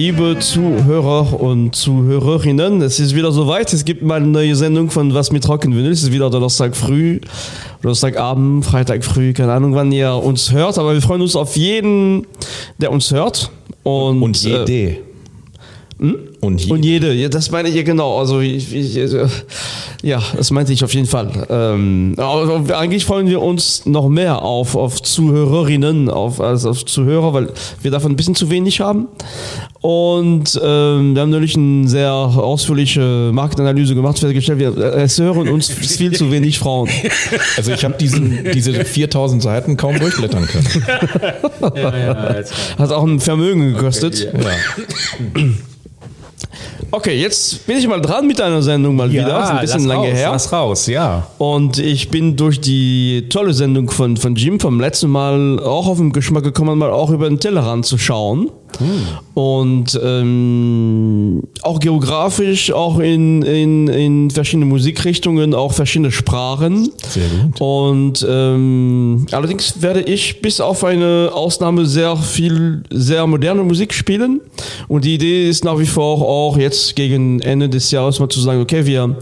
liebe Zuhörer und Zuhörerinnen, es ist wieder soweit. Es gibt mal eine neue Sendung von Was mit Rock'n'Vinyl. Es ist wieder Donnerstag früh, Donnerstagabend, Freitag früh, keine Ahnung, wann ihr uns hört. Aber wir freuen uns auf jeden, der uns hört. Und, Und jede. Äh, hm? Und jede. Und jede, ja, das meine ich genau. Also ich, ich, äh, ja, das meinte ich auf jeden Fall. Ähm, eigentlich freuen wir uns noch mehr auf, auf Zuhörerinnen auf, als auf Zuhörer, weil wir davon ein bisschen zu wenig haben. Und ähm, wir haben natürlich eine sehr ausführliche Marktanalyse gemacht, festgestellt, wir, äh, es hören uns viel zu wenig Frauen. Also ich habe diese 4000 Seiten kaum durchblättern können. Ja, ja, Hat auch ein Vermögen gekostet. Ja. Okay, jetzt bin ich mal dran mit einer Sendung mal wieder. Ist ein bisschen lange raus, her. Lass raus, ja. Und ich bin durch die tolle Sendung von, von Jim vom letzten Mal auch auf den Geschmack gekommen, mal auch über den Tellerrand zu schauen. Und ähm, auch geografisch, auch in, in, in verschiedene Musikrichtungen, auch verschiedene Sprachen. Sehr gut. Und ähm, allerdings werde ich bis auf eine Ausnahme sehr viel, sehr moderne Musik spielen. Und die Idee ist nach wie vor auch jetzt gegen Ende des Jahres mal zu sagen, okay, wir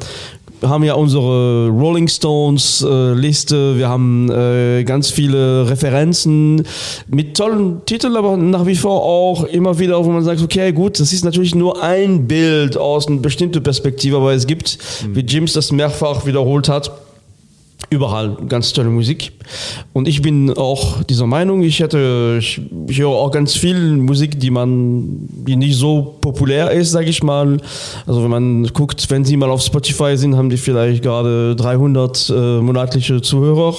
haben ja unsere Rolling Stones äh, Liste, wir haben äh, ganz viele Referenzen mit tollen Titeln, aber nach wie vor auch immer wieder, wo man sagt, okay, gut, das ist natürlich nur ein Bild aus einer bestimmten Perspektive, aber es gibt, wie Jims das mehrfach wiederholt hat, überall ganz tolle Musik. Und ich bin auch dieser Meinung, ich hätte, ich, ich höre auch ganz viel Musik, die man, die nicht so populär ist, sage ich mal. Also wenn man guckt, wenn sie mal auf Spotify sind, haben die vielleicht gerade 300 äh, monatliche Zuhörer.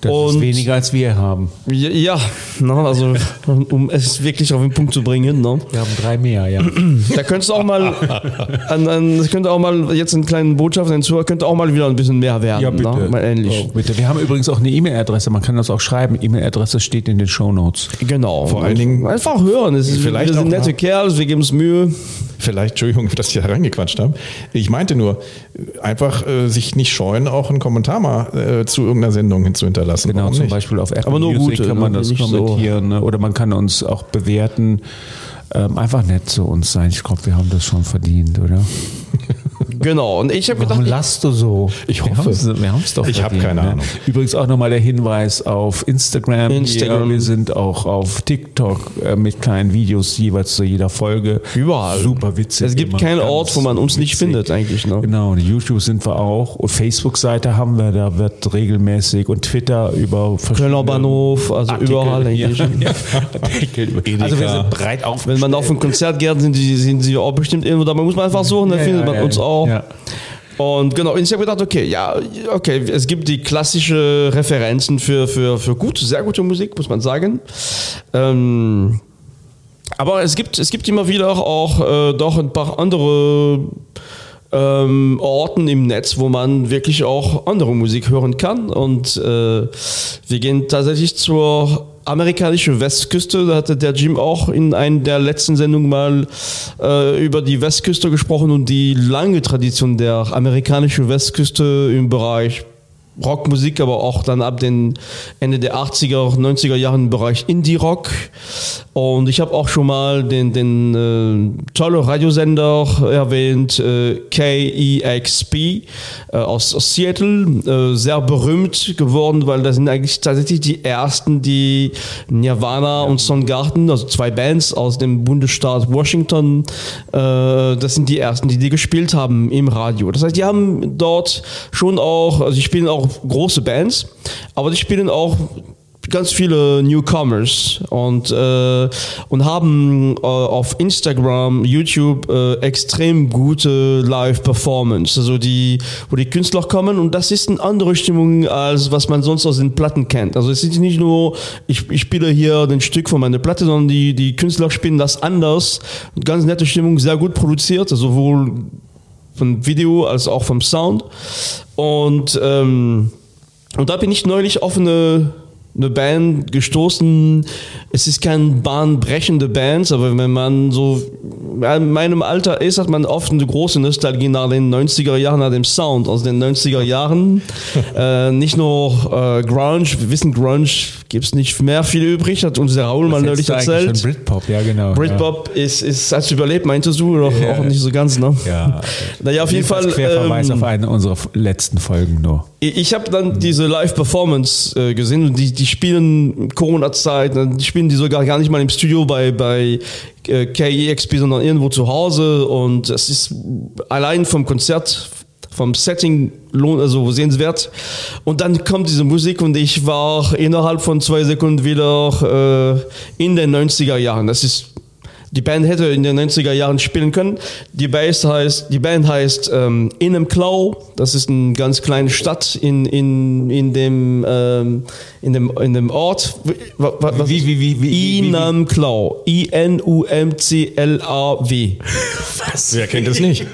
Das ist weniger als wir haben. Ja, ja ne, also um es wirklich auf den Punkt zu bringen. Ne? Wir haben drei mehr, ja. Da könntest du auch mal, an, an, könnte auch mal jetzt einen kleinen Botschaft, ein Zuhörer könnte auch mal wieder ein bisschen mehr werden. Ja, bitte. Ne? Ähnlich. Oh, bitte. Wir haben übrigens auch eine E-Mail-Adresse, man kann das auch schreiben. E-Mail-Adresse steht in den Shownotes. Genau. Vor allen Dingen- einfach hören. Es ist, Vielleicht wir sind nette Kerls, wir geben es Mühe. Vielleicht, Entschuldigung, dass ich da reingequatscht habe. Ich meinte nur, einfach äh, sich nicht scheuen, auch einen Kommentar mal äh, zu irgendeiner Sendung hin zu hinterlassen. Genau, Warum zum nicht? Beispiel auf Apple Aber nur Music gute, kann man ne? das Nicht so- kommentieren ne? oder man kann uns auch bewerten. Ähm, einfach nett zu uns sein. Ich glaube, wir haben das schon verdient, oder? Genau. Und ich habe Warum gedacht, lachst du so? Ich hoffe. Wir haben es doch Ich hab verdient, keine ne? Ahnung. Übrigens auch nochmal der Hinweis auf Instagram. Instagram. Wir sind auch auf TikTok äh, mit kleinen Videos jeweils zu jeder Folge. Überall. Super witzig. es gibt keinen Ort, wo man uns nicht witzig. findet, eigentlich. Ne? Genau, und YouTube sind wir auch. Und Facebook-Seite haben wir, da wird regelmäßig und Twitter über verschiedene Kölner Bahnhof, also Artikel, überall eigentlich. Ja. Also wir sind breit aufgestellt. Wenn man auf ein Konzert geht, sind, die, sind sie auch bestimmt irgendwo da. Man muss man einfach suchen, dann Ja, findet ja, man ja, uns auch. Ja. Und genau, und ich habe gedacht, okay, ja, okay, es gibt die klassische Referenzen für, für, für gute, sehr gute Musik, muss man sagen. Ähm, aber es gibt, es gibt immer wieder auch äh, doch ein paar andere ähm, Orten im Netz, wo man wirklich auch andere Musik hören kann. Und äh, wir gehen tatsächlich zur amerikanischen Westküste. Da hatte der Jim auch in einer der letzten Sendungen mal äh, über die Westküste gesprochen und die lange Tradition der amerikanischen Westküste im Bereich Rockmusik, aber auch dann ab den Ende der 80er, 90er Jahren im Bereich Indie-Rock. Und ich habe auch schon mal den, den äh, tollen Radiosender erwähnt, äh, KEXP äh, aus, aus Seattle, äh, sehr berühmt geworden, weil das sind eigentlich tatsächlich die ersten, die Nirvana und Soundgarden, also zwei Bands aus dem Bundesstaat Washington, äh, das sind die ersten, die die gespielt haben im Radio. Das heißt, die haben dort schon auch, also die spielen auch große Bands, aber die spielen auch ganz viele Newcomers und, äh, und haben äh, auf Instagram, YouTube äh, extrem gute Live-Performance, also die, wo die Künstler kommen und das ist eine andere Stimmung als was man sonst aus den Platten kennt. Also es ist nicht nur, ich, ich spiele hier ein Stück von meiner Platte, sondern die, die Künstler spielen das anders. Ganz nette Stimmung, sehr gut produziert, also sowohl vom Video als auch vom Sound. Und, ähm, und da bin ich neulich auf eine eine Band gestoßen. Es ist keine bahnbrechende Band, aber wenn man so in meinem Alter ist, hat man oft eine große Nostalgie nach den 90er Jahren, nach dem Sound aus den 90er Jahren. äh, nicht nur äh, Grunge, wir wissen, Grunge gibt es nicht mehr viel übrig, hat uns der Raoul mal neulich erzählt. Schon Britpop, ja genau. Britpop ja. ist, ist, hat überlebt, meintest du? Oder Ja. auch nicht so ganz, ne? Ja. Naja, auf jeden Fall. Querverweis ähm, auf eine unserer letzten Folgen nur. ich ich habe dann diese Live-Performance äh, gesehen und die, die spielen Corona-Zeit, die spielen die sogar gar nicht mal im Studio bei, bei äh, KEXP, sondern irgendwo zu Hause und es ist allein vom Konzert, vom Setting also sehenswert. Und dann kommt diese Musik und ich war innerhalb von zwei Sekunden wieder äh, in den 90er Jahren. Das ist die Band hätte in den 90er Jahren spielen können. Die, Band heißt, die Band heißt ähm, Innemklau. Das ist eine ganz kleine Stadt in, in, in, dem, ähm, in, dem, in dem Ort. Wa- wa- was- Wie- wie- wie- wie- Innemklau. I-N-U-M-C-L-A-W. Wer kennt es nicht?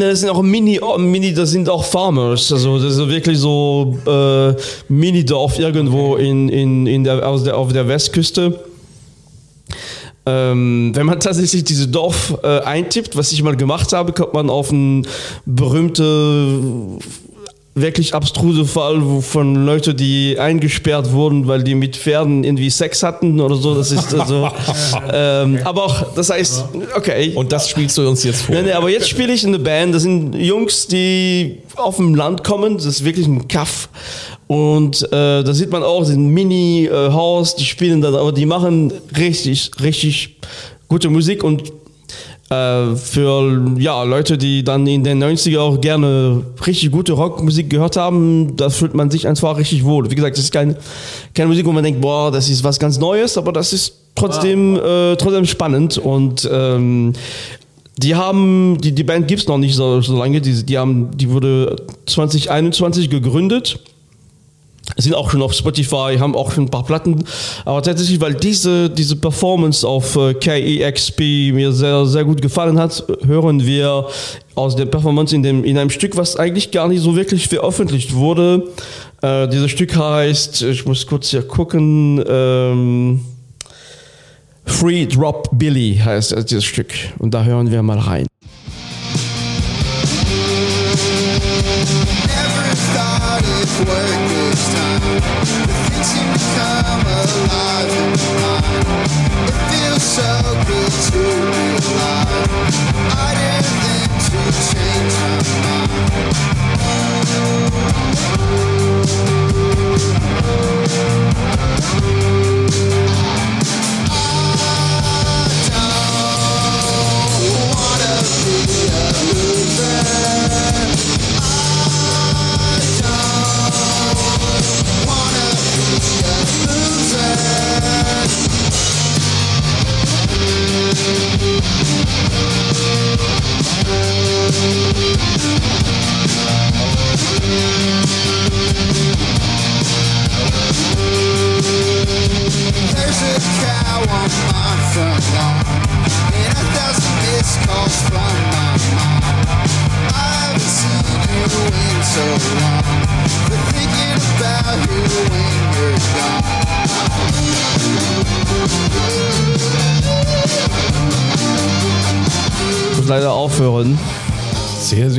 Das sind auch Mini, oh, Mini, das sind auch Farmers. Also das ist wirklich so äh, Mini-Dorf irgendwo in, in, in der, aus der, auf der Westküste. Ähm, wenn man tatsächlich diese Dorf äh, eintippt, was ich mal gemacht habe, kommt man auf einen berühmte, wirklich abstruse Fall wo von Leute, die eingesperrt wurden, weil die mit Pferden irgendwie Sex hatten oder so. Das ist also. ähm, aber auch, das heißt, okay. Und das spielst du uns jetzt vor. Nee, nee, aber jetzt spiele ich in eine Band. Das sind Jungs, die auf dem Land kommen. Das ist wirklich ein Kaff. Und äh, da sieht man auch, das ist ein Mini-Haus. die spielen da, aber die machen richtig, richtig gute Musik. Und äh, für ja, Leute, die dann in den 90er auch gerne richtig gute Rockmusik gehört haben, da fühlt man sich einfach richtig wohl. Wie gesagt, das ist keine, keine Musik, wo man denkt, boah, das ist was ganz Neues, aber das ist trotzdem, äh, trotzdem spannend und ähm, die haben, die, die Band gibt's noch nicht so, so lange, die, die, haben, die wurde 2021 gegründet sind auch schon auf Spotify, haben auch schon ein paar Platten. Aber tatsächlich, weil diese, diese Performance auf äh, KEXP mir sehr, sehr gut gefallen hat, hören wir aus der Performance in, dem, in einem Stück, was eigentlich gar nicht so wirklich veröffentlicht wurde. Äh, dieses Stück heißt, ich muss kurz hier gucken, ähm, Free Drop Billy heißt äh, dieses Stück. Und da hören wir mal rein.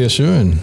Sehr, schön.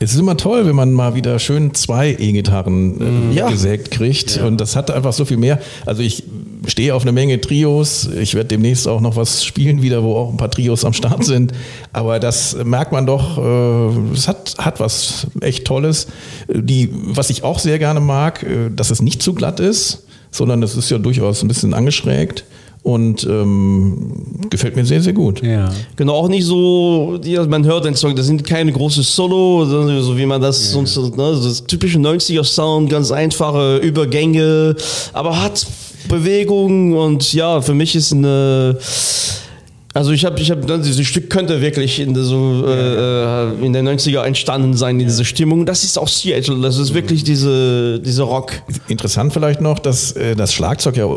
Es ist immer toll, wenn man mal wieder schön zwei E-Gitarren äh, Ja. gesägt kriegt. Und das hat einfach so viel mehr. Also ich stehe auf eine Menge Trios. Ich werde demnächst auch noch was spielen wieder, wo auch ein paar Trios am Start sind. Aber das merkt man doch, äh, es hat, hat was echt Tolles. Die, was ich auch sehr gerne mag, äh, dass es nicht zu glatt ist, sondern es ist ja durchaus ein bisschen angeschrägt. Und ähm, gefällt mir sehr, sehr gut. Ja. Genau, auch nicht so, die, man hört den Song, das sind keine großen Solo, sondern so wie man das sonst, so, ne, das typische 90er Sound, ganz einfache Übergänge, aber hat Bewegung und ja, für mich ist eine, also ich habe, ich habe, dieses Stück könnte wirklich in der, so, äh, in den 90er entstanden sein, in dieser Stimmung. Das ist auch Seattle, das ist wirklich diese, diese Rock. Interessant vielleicht noch, dass äh, das Schlagzeug ja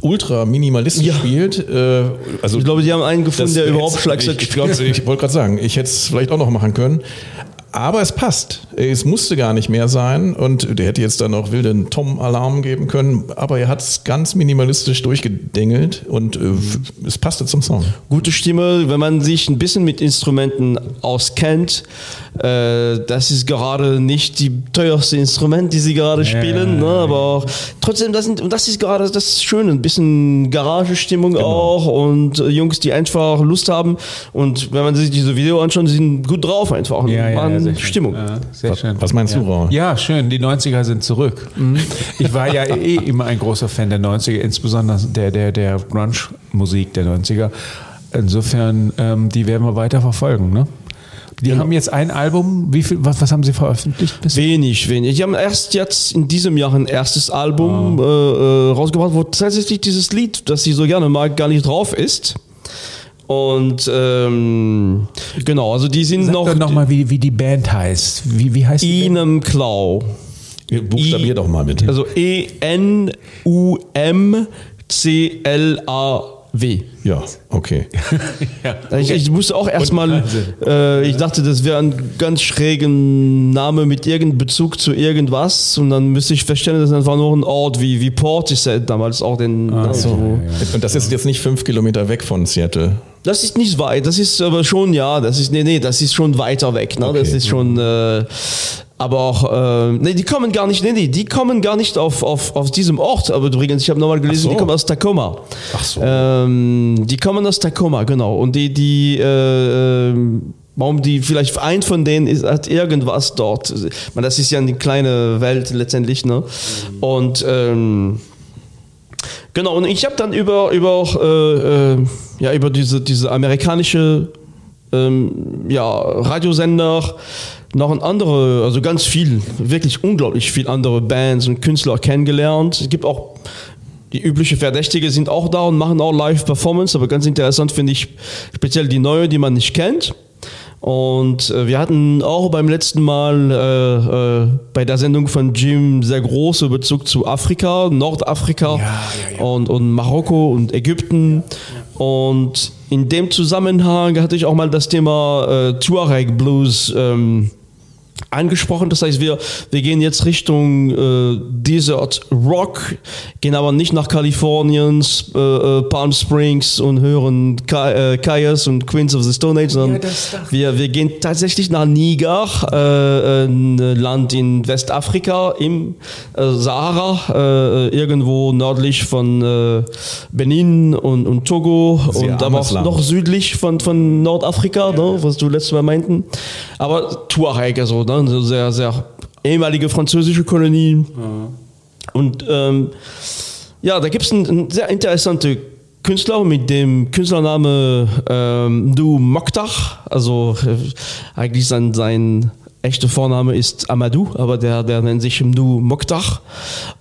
ultra minimalistisch Ja. spielt. Äh, also Ich glaube, die haben einen gefunden, der überhaupt Schlagzeug ich, ich, glaub, ich wollte gerade sagen, ich hätte es vielleicht auch noch machen können. Aber es passt. Es musste gar nicht mehr sein und der hätte jetzt dann auch wilden Tom-Alarm geben können, aber er hat es ganz minimalistisch durchgedengelt und äh, es passte zum Song. Gute Stimme, wenn man sich ein bisschen mit Instrumenten auskennt. Äh, das ist gerade nicht die teuerste Instrument, die sie gerade spielen, ne? aber trotzdem, das, sind, und das ist gerade das Schöne, ein bisschen Garagestimmung auch und äh, Jungs, die einfach Lust haben und wenn man sich diese Video anschaut, sind gut drauf einfach Ja, ja, Stimmung. Ja, sehr schön. Was meinst du, Raul? Ja, schön. Die 90er sind zurück. Ich war ja eh immer ein großer Fan der 90er, insbesondere der, der, der Grunge-Musik der 90er. Insofern, ähm, die werden wir weiter verfolgen. Ne? Die haben jetzt ein Album. Wie viel, was, was haben sie veröffentlicht? Bis Wenig, wenig. Die haben erst jetzt in diesem Jahr ein erstes Album äh, äh, rausgebracht, wo tatsächlich dieses Lied, das sie so gerne mag, gar nicht drauf ist. Und ähm, genau, also die sind Sag noch, doch noch mal, wie, wie die Band heißt. Wie, wie heißt die? Band? Inem Klau. Buchstabier I- doch mal bitte. Also E-N-U-M-C-L-A-W. ja, okay. Ich, ich musste auch erstmal, äh, ich dachte, das wäre ein ganz schrägen Name mit irgendeinem Bezug zu irgendwas und dann müsste ich feststellen, das ist einfach nur ein Ort wie, wie Portishead damals auch den. also, Und das ist jetzt nicht fünf Kilometer weg von Seattle. Das ist nicht weit, das ist aber schon, ja, das ist, nee, nee, das ist schon weiter weg, ne? Das Okay. ist schon, äh, aber auch, äh, nee, die kommen gar nicht, nee, nee, die kommen gar nicht auf, auf, auf diesem Ort, aber übrigens, ich habe nochmal gelesen, so. die kommen aus Tacoma. Ach so. Ähm, die kommen aus Tacoma, genau. Und die, die, äh, ähm, warum die, vielleicht ein von denen ist, hat irgendwas dort. Meine, das ist ja eine kleine Welt letztendlich, ne? Und, ähm, Genau, und ich habe dann über, über, äh, äh, ja, über diese, diese amerikanische ähm, ja, Radiosender noch ein andere, also ganz viel, wirklich unglaublich viel andere Bands und Künstler kennengelernt. Es gibt auch die übliche Verdächtige sind auch da und machen auch Live-Performance, aber ganz interessant finde ich speziell die neue, die man nicht kennt. Und äh, wir hatten auch beim letzten Mal äh, äh, bei der Sendung von Jim sehr große Bezug zu Afrika, Nordafrika Und, und Marokko und Ägypten. Und in dem Zusammenhang hatte ich auch mal das Thema äh, Tuareg Blues ähm, angesprochen. Das heißt, wir, wir gehen jetzt Richtung äh, Desert Rock, gehen aber nicht nach Kalifornien, äh, äh, Palm Springs und hören Ka äh, Kaias und Queens of the Stone Age, sondern wir, wir gehen tatsächlich nach Niger, äh, ein Land in Westafrika, im äh, Sahara, äh, irgendwo nördlich von äh, Benin und, und Togo Sehr und aber auch Land. noch südlich von, von Nordafrika, ne, was du letztes Mal meinten. Aber Tuareg, also ne, so sehr, sehr ehemalige französische Kolonie. Und ähm, ja, da gibt es einen, einen sehr interessanten Künstler mit dem Künstlername ähm, Du Mokhtar. Also äh, eigentlich sein, sein echter Vorname ist Amadou, aber der, der nennt sich Du Mokhtar.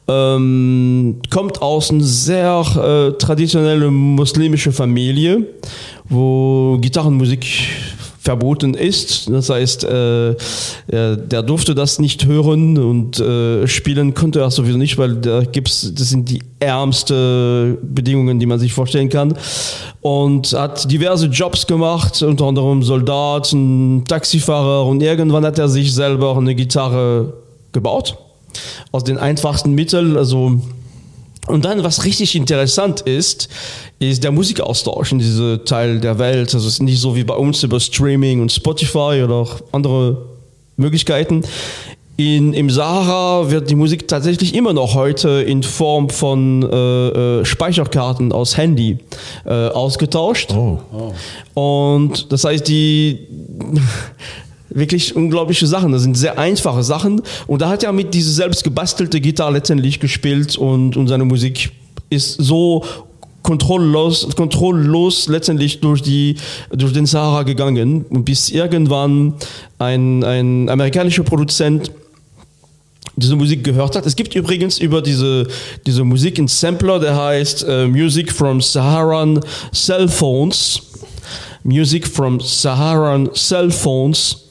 Ähm, kommt aus einer sehr äh, traditionelle muslimische Familie, wo Gitarrenmusik verboten ist. Das heißt, äh, der durfte das nicht hören und äh, spielen konnte er sowieso nicht, weil da gibt's, das sind die ärmste Bedingungen, die man sich vorstellen kann. Und hat diverse Jobs gemacht, unter anderem Soldat, ein Taxifahrer und irgendwann hat er sich selber eine Gitarre gebaut. Aus den einfachsten Mitteln, also und dann, was richtig interessant ist, ist der Musikaustausch in diesem Teil der Welt. Also es ist nicht so wie bei uns über Streaming und Spotify oder auch andere Möglichkeiten. In, Im Sahara wird die Musik tatsächlich immer noch heute in Form von äh, äh, Speicherkarten aus Handy äh, ausgetauscht. Oh. Und das heißt, die wirklich unglaubliche Sachen. Das sind sehr einfache Sachen. Und da hat er mit dieser selbst gebastelte Gitarre letztendlich gespielt und, und seine Musik ist so kontrolllos, kontrolllos letztendlich durch, die, durch den Sahara gegangen. Bis irgendwann ein, ein amerikanischer Produzent diese Musik gehört hat. Es gibt übrigens über diese, diese Musik einen Sampler, der heißt äh, Music from Saharan Cell Phones. Music from Saharan Cell Phones.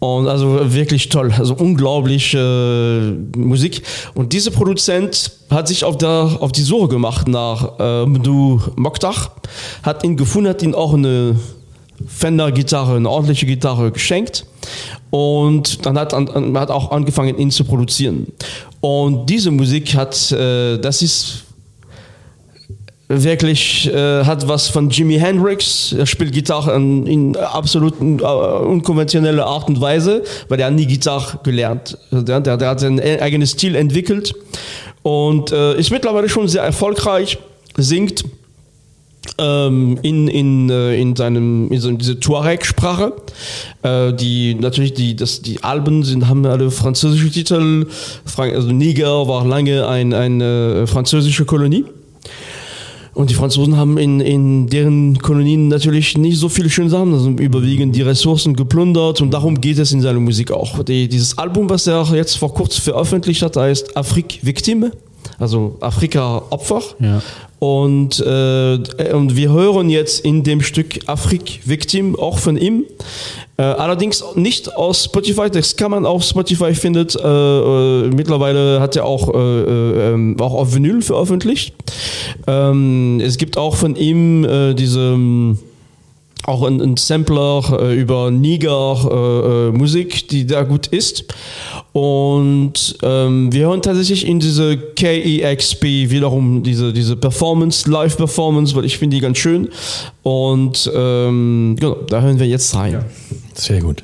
Und also wirklich toll, also unglaublich äh, Musik. Und dieser Produzent hat sich auf, der, auf die Suche gemacht nach äh, Mdu Mokhtar, hat ihn gefunden, hat ihn auch eine Fender-Gitarre, eine ordentliche Gitarre geschenkt. Und dann hat an, hat auch angefangen, ihn zu produzieren. Und diese Musik hat, äh, das ist wirklich äh, hat was von Jimi Hendrix. Er spielt Gitarre in, in absolut äh, unkonventioneller Art und Weise, weil er hat nie Gitarre gelernt. Der, der, der hat sein eigenes Stil entwickelt und äh, ist mittlerweile schon sehr erfolgreich, singt ähm, in, in, äh, in seinem in so diese Tuareg-Sprache. Äh, die natürlich die das die Alben sind haben alle französische Titel. Also Niger war lange ein, eine französische Kolonie. Und die Franzosen haben in, in deren Kolonien natürlich nicht so viele schöne Sachen, also überwiegend die Ressourcen geplündert und darum geht es in seiner Musik auch. Die, dieses Album, was er jetzt vor kurzem veröffentlicht hat, heißt Afrique Victime, also Afrika Opfer. Ja. Und, äh, und wir hören jetzt in dem Stück Afrique Victim auch von ihm. Äh, allerdings nicht aus Spotify, das kann man auf Spotify findet. Äh, äh, mittlerweile hat er auch, äh, äh, ähm, auch auf Vinyl veröffentlicht. Ähm, es gibt auch von ihm äh, diese auch ein, ein Sampler äh, über Niger äh, Musik, die da gut ist. Und ähm, wir hören tatsächlich in diese KEXP wiederum diese, diese Performance, Live-Performance, weil ich finde die ganz schön. Und ähm, genau, da hören wir jetzt rein. Sehr gut.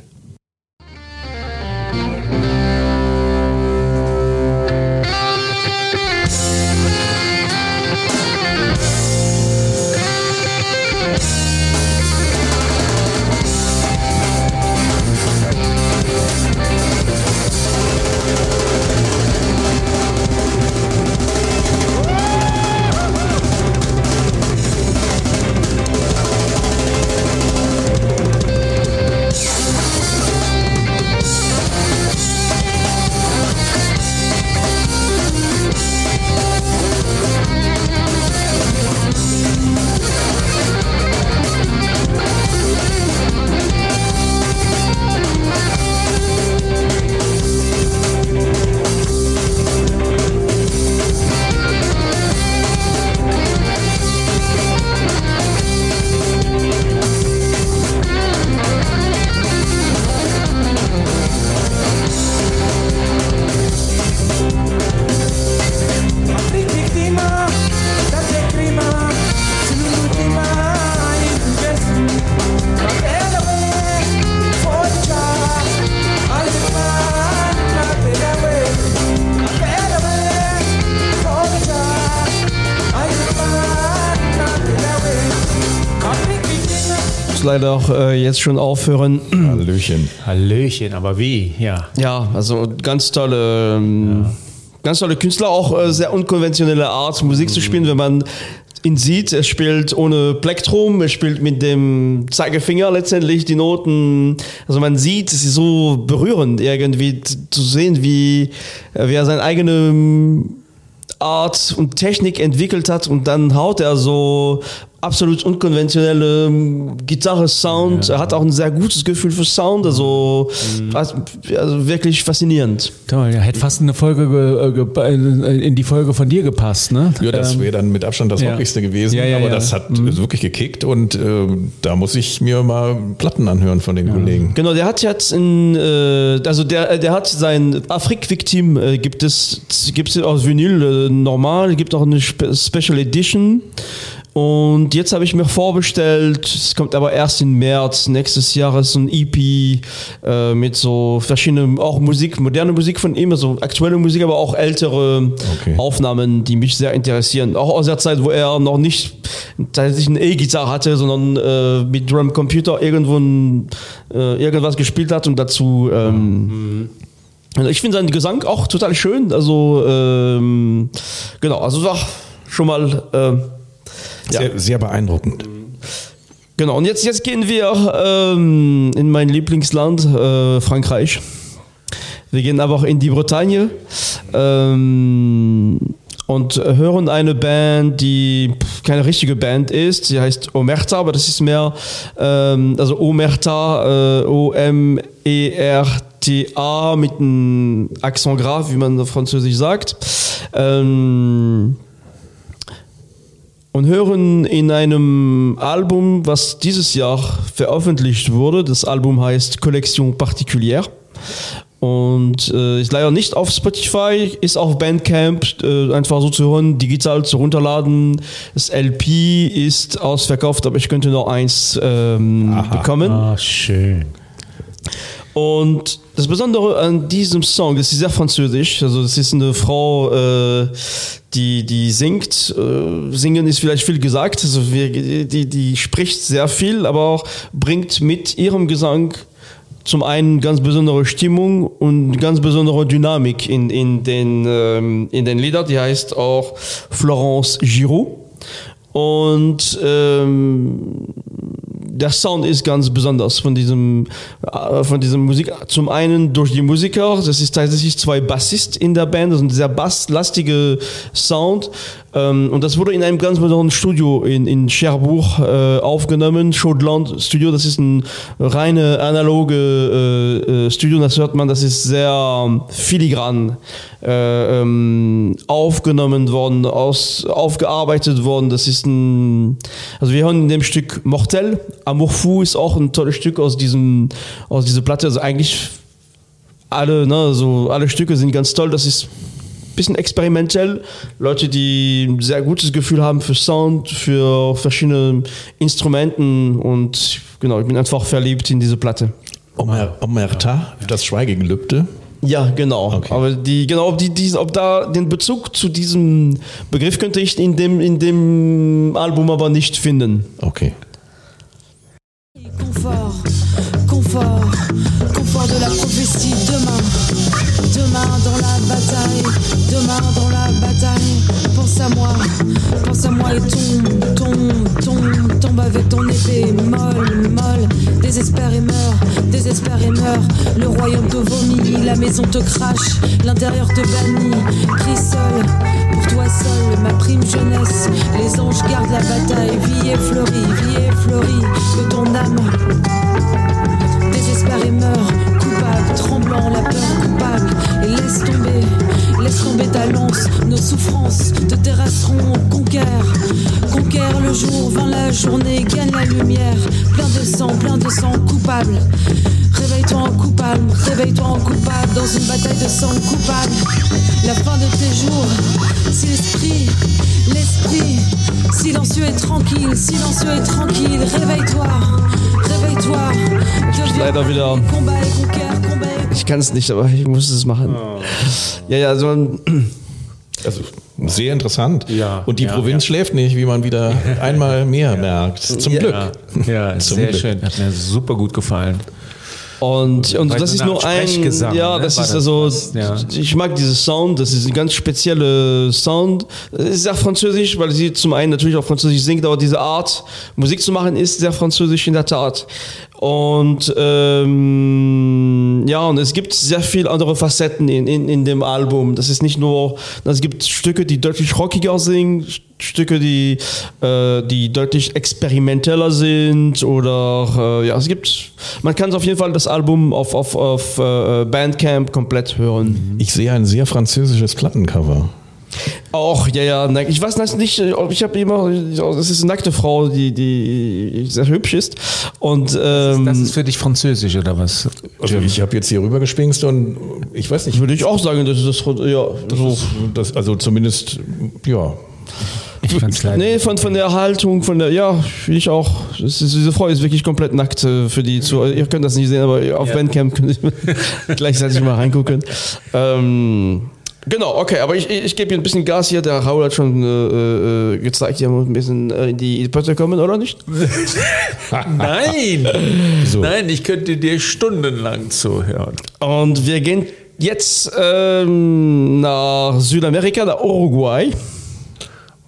Auch äh, jetzt schon aufhören. Hallöchen. Hallöchen, aber wie? Ja. Ja, also ganz tolle, ähm, ganz tolle Künstler, auch äh, sehr unkonventionelle Art, Musik zu spielen, wenn man ihn sieht. Er spielt ohne Plektrum, er spielt mit dem Zeigefinger letztendlich die Noten. Also man sieht, es ist so berührend irgendwie zu sehen, wie, äh, wie er seine eigene Art und Technik entwickelt hat und dann haut er so absolut unkonventionelle ähm, Gitarre-Sound. Er hat auch ein sehr gutes Gefühl für Sound, also, also wirklich faszinierend. Toll, ja, hätte fast eine Folge ge, äh, ge, in die Folge von dir gepasst, ne? Ja, das Ähm, wäre dann mit Abstand das ja. Rockigste gewesen, Ja, ja, aber ja. das hat wirklich gekickt und äh, da muss ich mir mal Platten anhören von den Kollegen. Genau, der hat jetzt in, äh, also der, der hat sein Afrik-Victim, äh, gibt es, gibt es aus Vinyl äh, normal, gibt auch eine Spe Special Edition. Und jetzt habe ich mir vorbestellt, es kommt aber erst im März nächstes Jahres so ein EP äh, mit so verschiedenen, auch Musik, moderne Musik von ihm, also aktuelle Musik, aber auch ältere Okay. Aufnahmen, die mich sehr interessieren. Auch aus der Zeit, wo er noch nicht tatsächlich eine E-Gitarre hatte, sondern äh, mit Drum Computer irgendwo ein, äh, irgendwas gespielt hat und dazu. Ähm, also ich finde seinen Gesang auch total schön. Also ähm, genau, also war schon mal. Ähm, ja. Sehr, sehr beeindruckend. Genau, und jetzt, jetzt gehen wir ähm, in mein Lieblingsland, äh, Frankreich. Wir gehen aber auch in die Bretagne ähm, und hören eine Band, die keine richtige Band ist. Sie heißt Omerta, aber das ist mehr, ähm, also Omerta, äh, O-M-E-R-T-A mit einem Accent grave, wie man auf Französisch sagt. Ähm, und hören in einem Album, was dieses Jahr veröffentlicht wurde. Das Album heißt Collection Particulière. Und äh, ist leider nicht auf Spotify, ist auf Bandcamp äh, einfach so zu hören, digital zu runterladen. Das LP ist ausverkauft, aber ich könnte noch eins ähm, bekommen. Ah, schön. Und das Besondere an diesem Song, das ist sehr französisch. Also das ist eine Frau, äh, die die singt. Äh, singen ist vielleicht viel gesagt. Also wir, die die spricht sehr viel, aber auch bringt mit ihrem Gesang zum einen ganz besondere Stimmung und ganz besondere Dynamik in, in, den, ähm, in den Liedern. Die heißt auch Florence Giraud. Und ähm, der Sound ist ganz besonders von diesem, äh, von diesem Musik. Zum einen durch die Musiker, das ist tatsächlich zwei Bassisten in der Band, das ist ein sehr basslastige Sound. Ähm, und das wurde in einem ganz besonderen Studio in, in Cherbourg äh, aufgenommen, Chaudland Studio. Das ist ein reine analoge äh, Studio, das hört man, das ist sehr ähm, filigran äh, ähm, aufgenommen worden, aus, aufgearbeitet worden. Das ist ein, also wir hören in dem Stück Mortel. Amour Fou ist auch ein tolles Stück aus diesem, aus dieser Platte. Also eigentlich alle, ne, so alle Stücke sind ganz toll. Das ist ein bisschen experimentell. Leute, die ein sehr gutes Gefühl haben für Sound, für verschiedene Instrumenten und genau, ich bin einfach verliebt in diese Platte. Omer, Omerta, das Schweigegelübde. Ja, genau. Okay. Aber die, genau, ob, die, die, ob da den Bezug zu diesem Begriff könnte ich in dem, in dem Album aber nicht finden. Okay. Confort, confort, confort de la prophétie. Demain, demain dans la bataille, demain dans la bataille. Pense à moi, pense à moi et tombe, tombe, tombe, tombe avec ton épée molle, molle. Désespère et meurt, désespère et meurt. Le royaume te vomit, la maison te crache, l'intérieur te bannit. Crie seul, pour toi seul, ma prime jeunesse. Les anges gardent la bataille, vie est fleurie, vie est fleurie de ton âme. Désespère et meurt, tremblant, la peur coupable. Et laisse tomber, laisse tomber ta lance, nos souffrances te terrasseront, conquiert. Conquiert le jour, vint la journée, gagne la lumière. Plein de sang, plein de sang, coupable. Réveille-toi en coupable, réveille-toi en coupable, dans une bataille de sang coupable. La fin de tes jours, si l'esprit, l'esprit, silencieux et tranquille, silencieux et tranquille, réveille-toi, réveille-toi. Combat et et Ich kann es nicht, aber ich muss es machen. Ja, ja, so ein, Also sehr interessant. Ja, Und die ja, Provinz ja. schläft nicht, wie man wieder einmal mehr merkt. Zum Ja. Glück. Ja, Zum sehr Glück. schön. Hat mir super gut gefallen. Und, und Weil das ist nur ein, ja, ne? das War ist also? Ja. ich mag diesen Sound, das ist ein ganz spezieller Sound. Es ist sehr französisch, weil sie zum einen natürlich auch französisch singt, aber diese Art, Musik zu machen, ist sehr französisch in der Tat. Und ähm, ja, und es gibt sehr viele andere Facetten in, in, in dem Album. Das ist nicht nur, es gibt Stücke, die deutlich rockiger sind, Stücke, die, äh, die deutlich experimenteller sind oder äh, ja, es gibt, man kann auf jeden Fall das Album auf, auf, auf äh, Bandcamp komplett hören. Ich sehe ein sehr französisches Plattencover. Auch, ja, ja, nein, ich weiß nicht, ob ich habe immer, das ist eine nackte Frau, die, die sehr hübsch ist und ähm, Das ist für dich Französisch oder was? Also ich habe jetzt hier rüber gespingst und ich weiß nicht, würde ich auch sagen, das ist das, ja, so. das, also zumindest, ja. Ich fand's leider. Nee, von, von der Haltung, von der, ja, finde ich auch. Das ist, diese Frau ist wirklich komplett nackt äh, für die zu. Ihr könnt das nicht sehen, aber auf Bandcamp könnt ihr gleichzeitig mal reingucken. Ähm, genau, okay, aber ich, ich, gebe hier ein bisschen Gas hier. Der Raul hat schon äh, äh, gezeigt, hier muss ein bisschen äh, in die Pötte kommen, oder nicht? Nein! So. Nein, ich könnte dir stundenlang zuhören. Und wir gehen jetzt ähm, nach Südamerika, nach Uruguay.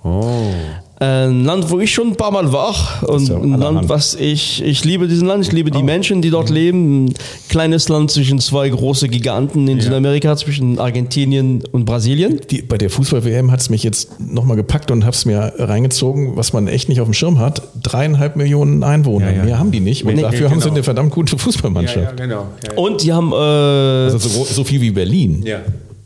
Oh. Ein Land, wo ich schon ein paar Mal war und ja ein. Land, was ich, ich liebe diesen Land, ich liebe Oh. die Menschen, die Mhm. dort leben. Ein kleines Land zwischen zwei große Giganten in Südamerika, zwischen Argentinien und Brasilien. Die, bei der Fußball-WM hat es mich jetzt nochmal gepackt und habe es mir reingezogen, was man echt nicht auf dem Schirm hat. Dreieinhalb Millionen Einwohner. Ja, ja. Mehr haben die nicht. Und Nee, dafür nee, haben sie genau. eine verdammt gute Fußballmannschaft. genau. Und die haben, äh, Also so, so viel wie Berlin. Ja.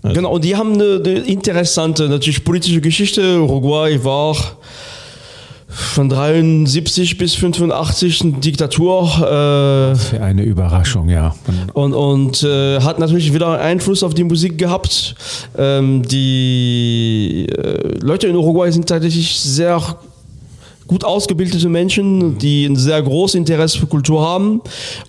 Genau, und die haben eine, eine interessante, natürlich politische Geschichte. Uruguay war von 73 bis 85 eine Diktatur. Äh, Für eine Überraschung, ja. Und und, und äh, hat natürlich wieder Einfluss auf die Musik gehabt. Ähm, die äh, Leute in Uruguay sind tatsächlich sehr gut ausgebildete Menschen, die ein sehr großes Interesse für Kultur haben.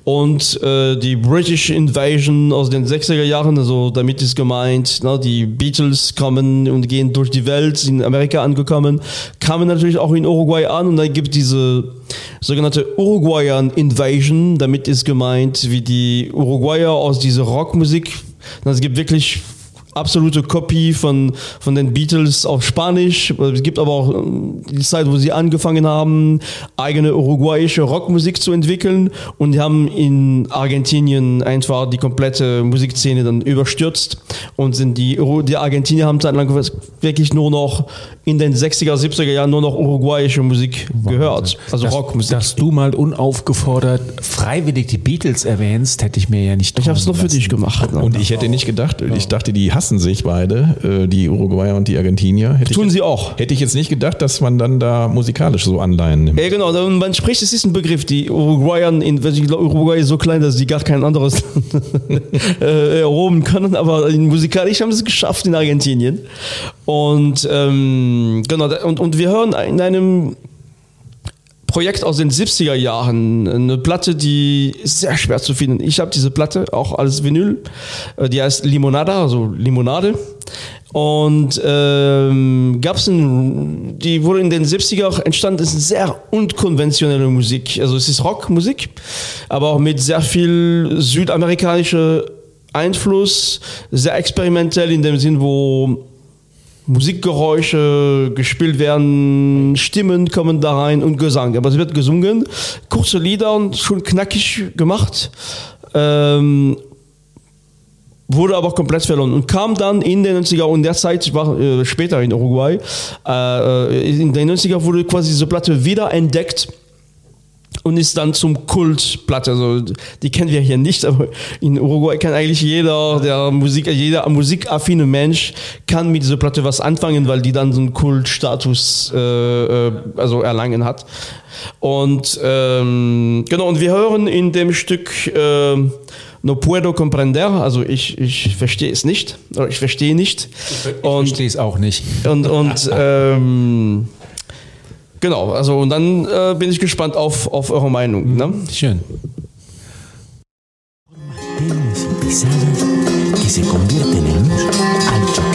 Und äh, die British Invasion aus den 60er Jahren, also damit ist gemeint, ne, die Beatles kommen und gehen durch die Welt, sind in Amerika angekommen, kamen natürlich auch in Uruguay an und dann gibt diese sogenannte Uruguayan Invasion, damit ist gemeint, wie die Uruguayer aus dieser Rockmusik, es gibt wirklich absolute Kopie von, von den Beatles auf Spanisch. Es gibt aber auch ähm, die Zeit, wo sie angefangen haben, eigene uruguayische Rockmusik zu entwickeln und die haben in Argentinien einfach die komplette Musikszene dann überstürzt und sind die, die Argentinier haben zeitlang wirklich nur noch in den 60er, 70er Jahren nur noch uruguayische Musik gehört. Also dass, Rockmusik. Dass du mal unaufgefordert freiwillig die Beatles erwähnst, hätte ich mir ja nicht ich habe es nur für dich gemacht. Ne? Und ich hätte nicht gedacht, ich dachte, die hassen sich beide, äh, die Uruguayer und die Argentinier. Hätte Tun ich, sie auch. Hätte ich jetzt nicht gedacht, dass man dann da musikalisch so Anleihen nimmt. Ja, genau. und Man spricht, es ist ein Begriff. Die Uruguayer, Uruguay ist so klein, dass sie gar kein anderes äh, erhoben können, aber musikalisch haben sie es geschafft in Argentinien. Und ähm, genau, und, und wir hören in einem Projekt aus den 70er Jahren, eine Platte, die sehr schwer zu finden. Ich habe diese Platte auch als Vinyl, äh, die heißt Limonada, also Limonade. Und ähm, gab es die wurde in den 70er entstanden, ist sehr unkonventionelle Musik. Also es ist Rockmusik, aber auch mit sehr viel südamerikanischer Einfluss, sehr experimentell in dem Sinn, wo Musikgeräusche gespielt werden, Stimmen kommen da rein und Gesang. Aber es wird gesungen, kurze Lieder und schon knackig gemacht. Ähm, wurde aber komplett verloren und kam dann in den 90er und der Zeit, ich war äh, später in Uruguay, äh, in den 90er wurde quasi diese Platte wieder entdeckt und ist dann zum Kultplatte. Also die kennen wir hier nicht, aber in Uruguay kann eigentlich jeder, der Musik, jeder musikaffine Mensch kann mit dieser Platte was anfangen, weil die dann so einen Kultstatus äh, äh, also erlangen hat. Und ähm, genau, und wir hören in dem Stück äh, No puedo comprender, also ich, ich verstehe es nicht, ich verstehe nicht. Ich verstehe es auch nicht. Und, und ähm, genau, also und dann äh, bin ich gespannt auf, auf eure Meinung. Ne? Schön. que se convierten en luz al chocar.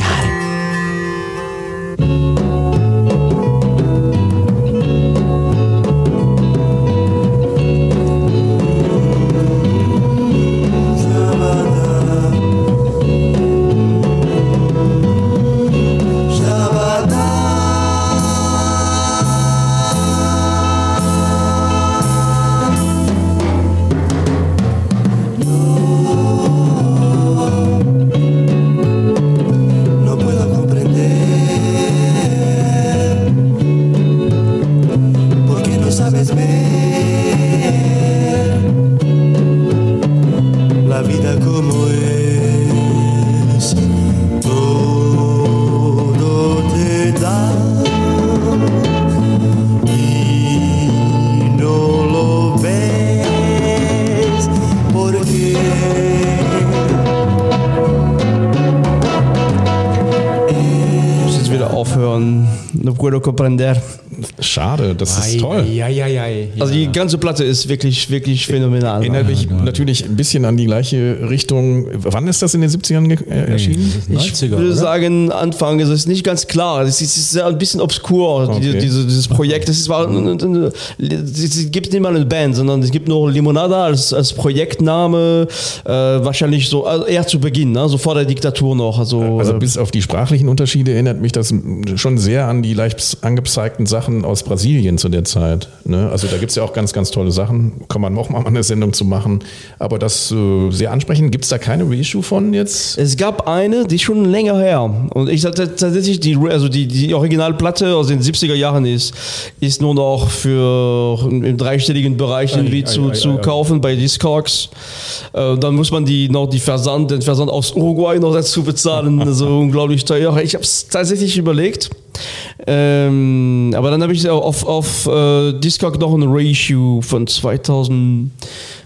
Jetzt wieder aufhören. No puedo comprender. Schade, das ist toll. Ja, ja, ja. Also die ganze Platte ist wirklich, wirklich phänomenal. Erinnert mich natürlich ein bisschen an die gleiche Richtung. Wann ist das in den 70ern ge- äh, erschienen? Ich 90er, würde oder? sagen, Anfang ist es nicht ganz klar. Es ist, ein bisschen obskur, Okay. die, diese, dieses Projekt. Es es gibt nicht mal eine Band, sondern es gibt nur Limonada als, als Projektname. Äh, wahrscheinlich so also eher zu Beginn, ne? so vor der Diktatur noch. Also, Also äh, bis auf die sprachlichen Unterschiede erinnert mich das schon sehr an die leicht angezeigten Sachen aus Brasilien zu der Zeit. Ne? Also da gibt es ja auch ganz, ganz tolle Sachen. Kann man auch mal eine Sendung zu machen. Aber das äh, sehr ansprechend. Gibt es da keine Reissue von jetzt? Es gab eine, die schon länger her. Und ich hatte tatsächlich die, also die, die Originalplatte aus den 70er Jahren ist, ist nur noch für im dreistelligen Bereich irgendwie zu, zu kaufen bei Discogs. Äh, dann muss man die noch die Versand, den Versand aus Uruguay noch dazu bezahlen. Also unglaublich teuer. Ich habe es tatsächlich überlegt. Ähm, aber dann habe ich auch auf, auf äh, Discog noch ein Reissue von 2000.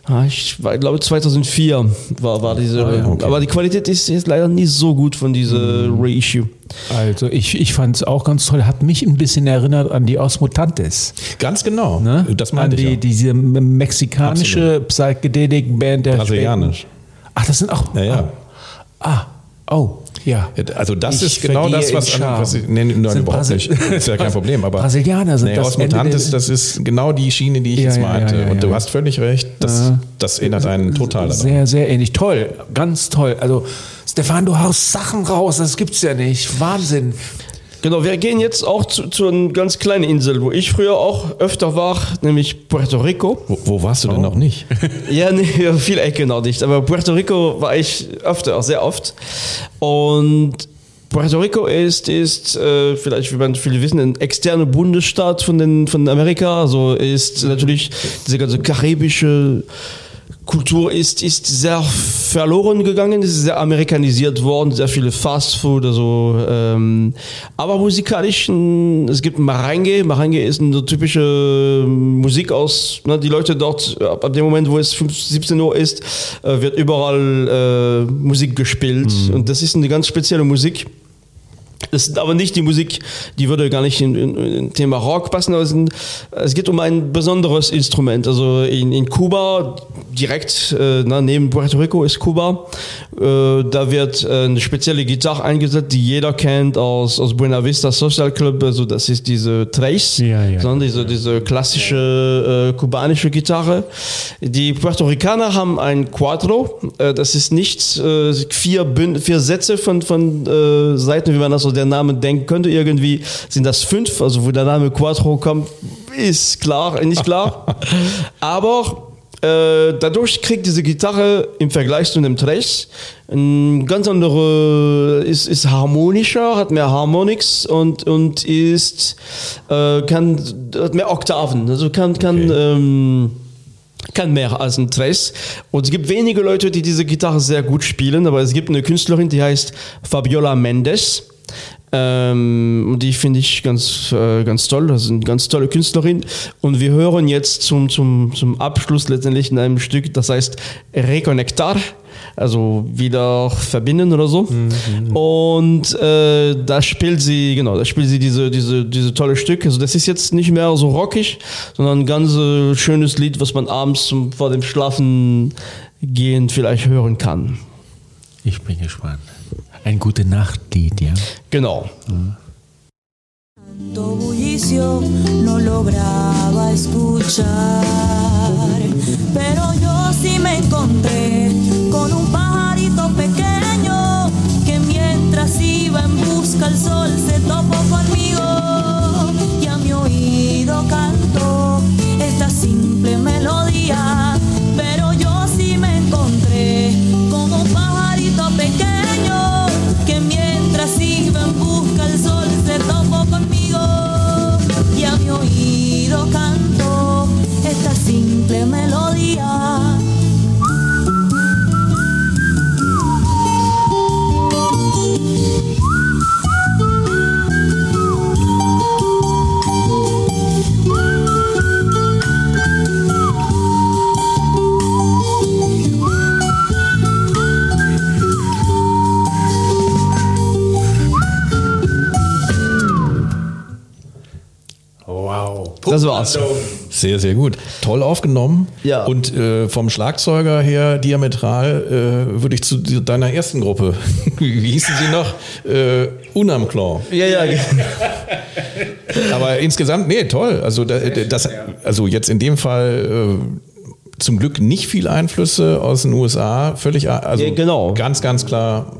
ah, Ich war- glaube 2004 war, war diese. Ah, ja, okay. Aber die Qualität ist, ist leider nicht so gut von dieser Reissue. Also ich, ich fand es auch ganz toll, hat mich ein bisschen erinnert an die Osmutantes. Ganz genau. Ne? Das an meinte die, ich. Ja. diese mexikanische Psychedelic-Band der Brasilianisch. späten- Ach, das sind auch. Ja, ja. Ah, oh, ja. Also das Ich ist genau das, was, Scham. was ich, nee, nein, Sind überhaupt Brasil- nicht. Ist ja kein Problem. Aber Brasilianer sind nee, das Osmutantes, der- das ist genau die Schiene, die ich Ja, jetzt ja, meinte. ja, ja, Und du hast völlig recht. Das, das erinnert einen total daran. Sehr, sehr ähnlich. Toll, ganz toll. Also, Stefan, du haust Sachen raus, das gibt's ja nicht. Wahnsinn. Genau, wir gehen jetzt auch zu, zu einer ganz kleinen Insel, wo ich früher auch öfter war, nämlich Puerto Rico. Wo, wo warst du denn noch nicht? Ja, nee, viel Ecke noch nicht. Aber Puerto Rico war ich öfter, auch sehr oft. Und Puerto Rico ist, ist äh, vielleicht, wie man viele wissen, ein externer Bundesstaat von, den, von Amerika. Also ist natürlich diese ganze karibische Kultur ist, ist sehr verloren gegangen, ist sehr amerikanisiert worden, sehr viele Fast Food, also ähm, aber musikalisch, es gibt Marange, Marange ist eine typische Musik aus, ne, die Leute dort, ab, dem Moment, wo es 5, 17 Uhr ist, äh, wird überall äh, Musik gespielt und das ist eine ganz spezielle Musik. Das ist aber nicht die Musik, die würde gar nicht in, in, in Thema Rock passen. Es, es geht um ein besonderes Instrument. Also in, in Kuba, direkt äh, na, neben Puerto Rico ist Kuba, äh, da wird äh, eine spezielle Gitarre eingesetzt, die jeder kennt aus, aus Buena Vista Social Club. Also das ist diese Trace, Ja, ja. sondern diese, diese klassische äh, kubanische Gitarre. Die Puerto Ricaner haben ein Quattro. Äh, das ist nicht äh, vier, Bün vier Sätze von, von Seiten, wie man das so der Name denken könnte. Irgendwie sind das fünf. Also wo der Name Quattro kommt, ist klar, nicht klar. Aber äh, dadurch kriegt diese Gitarre im Vergleich zu einem Trace ein ganz andere, ist, ist harmonischer, hat mehr Harmonics und, und ist, äh, kann, hat mehr Oktaven. Also kann, kann, ähm, kann mehr als ein Trace. Und es gibt wenige Leute, die diese Gitarre sehr gut spielen, aber es gibt eine Künstlerin, die heißt Fabiola Mendes. Ähm, und die finde ich ganz, äh, ganz toll. Das ist eine ganz tolle Künstlerin. Und wir hören jetzt zum, zum, zum Abschluss letztendlich in einem Stück, das heißt Reconectar. Also wieder verbinden oder so. Und äh, da spielt sie, genau, da spielt sie diese, diese, diese tolle Stück. Also das ist jetzt nicht mehr so rockig, sondern ein ganz äh, schönes Lied, was man abends zum, vor dem Schlafen gehen vielleicht hören kann. Ich bin gespannt. Ein gute Nachtlied, ja. Genau. Tanto bullicio no lograba escuchar, pero yo sí me encontré con un pajarito pequeño Das war's. Sehr, sehr gut. Toll aufgenommen. Ja. Und äh, vom Schlagzeuger her diametral äh, würde ich zu deiner ersten Gruppe, wie hießen sie noch? Äh, Unam Claw. Ja, ja. Aber insgesamt, nee, toll. Also, da, das, also jetzt in dem Fall äh, zum Glück nicht viel Einflüsse aus den USA. Völlig, also Ja, genau. ganz, ganz klar.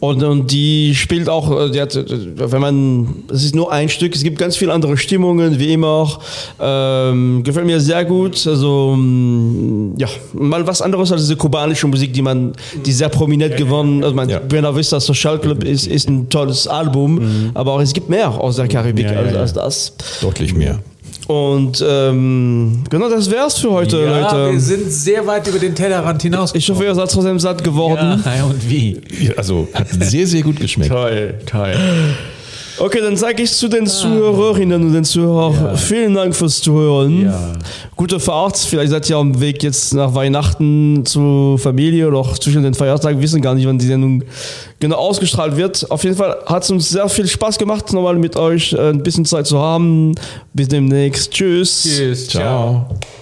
Und, und die spielt auch, äh, die hat, äh, wenn man, es ist nur ein Stück, es gibt ganz viele andere Stimmungen, wie immer. Ähm, gefällt mir sehr gut. Also, mm, ja, mal was anderes als diese kubanische Musik, die man, die sehr prominent gewonnen, also man, Ja. Buena Vista Social Club ist, ist ein tolles Album, aber auch es gibt mehr aus der Karibik Ja, ja, als, als das. Deutlich mehr. Und ähm, genau das wär's für heute, Ja, wir Leute. sind sehr weit über den Tellerrand hinaus. Ich hoffe, ihr seid trotzdem satt geworden. Ja, und wie? Also hat sehr, sehr gut geschmeckt. Toll, toll. Okay, dann sage ich zu den Zuhörerinnen und den Zuhörern vielen Dank fürs Zuhören. Ja. Gute Fahrt. Vielleicht seid ihr am Weg jetzt nach Weihnachten zur Familie oder auch zwischen den Feiertagen. Wir wissen gar nicht, wann die Sendung genau ausgestrahlt wird. Auf jeden Fall hat es uns sehr viel Spaß gemacht, nochmal mit euch äh, ein bisschen Zeit zu haben. Bis demnächst. Tschüss. Tschüss. Ciao. Schatz,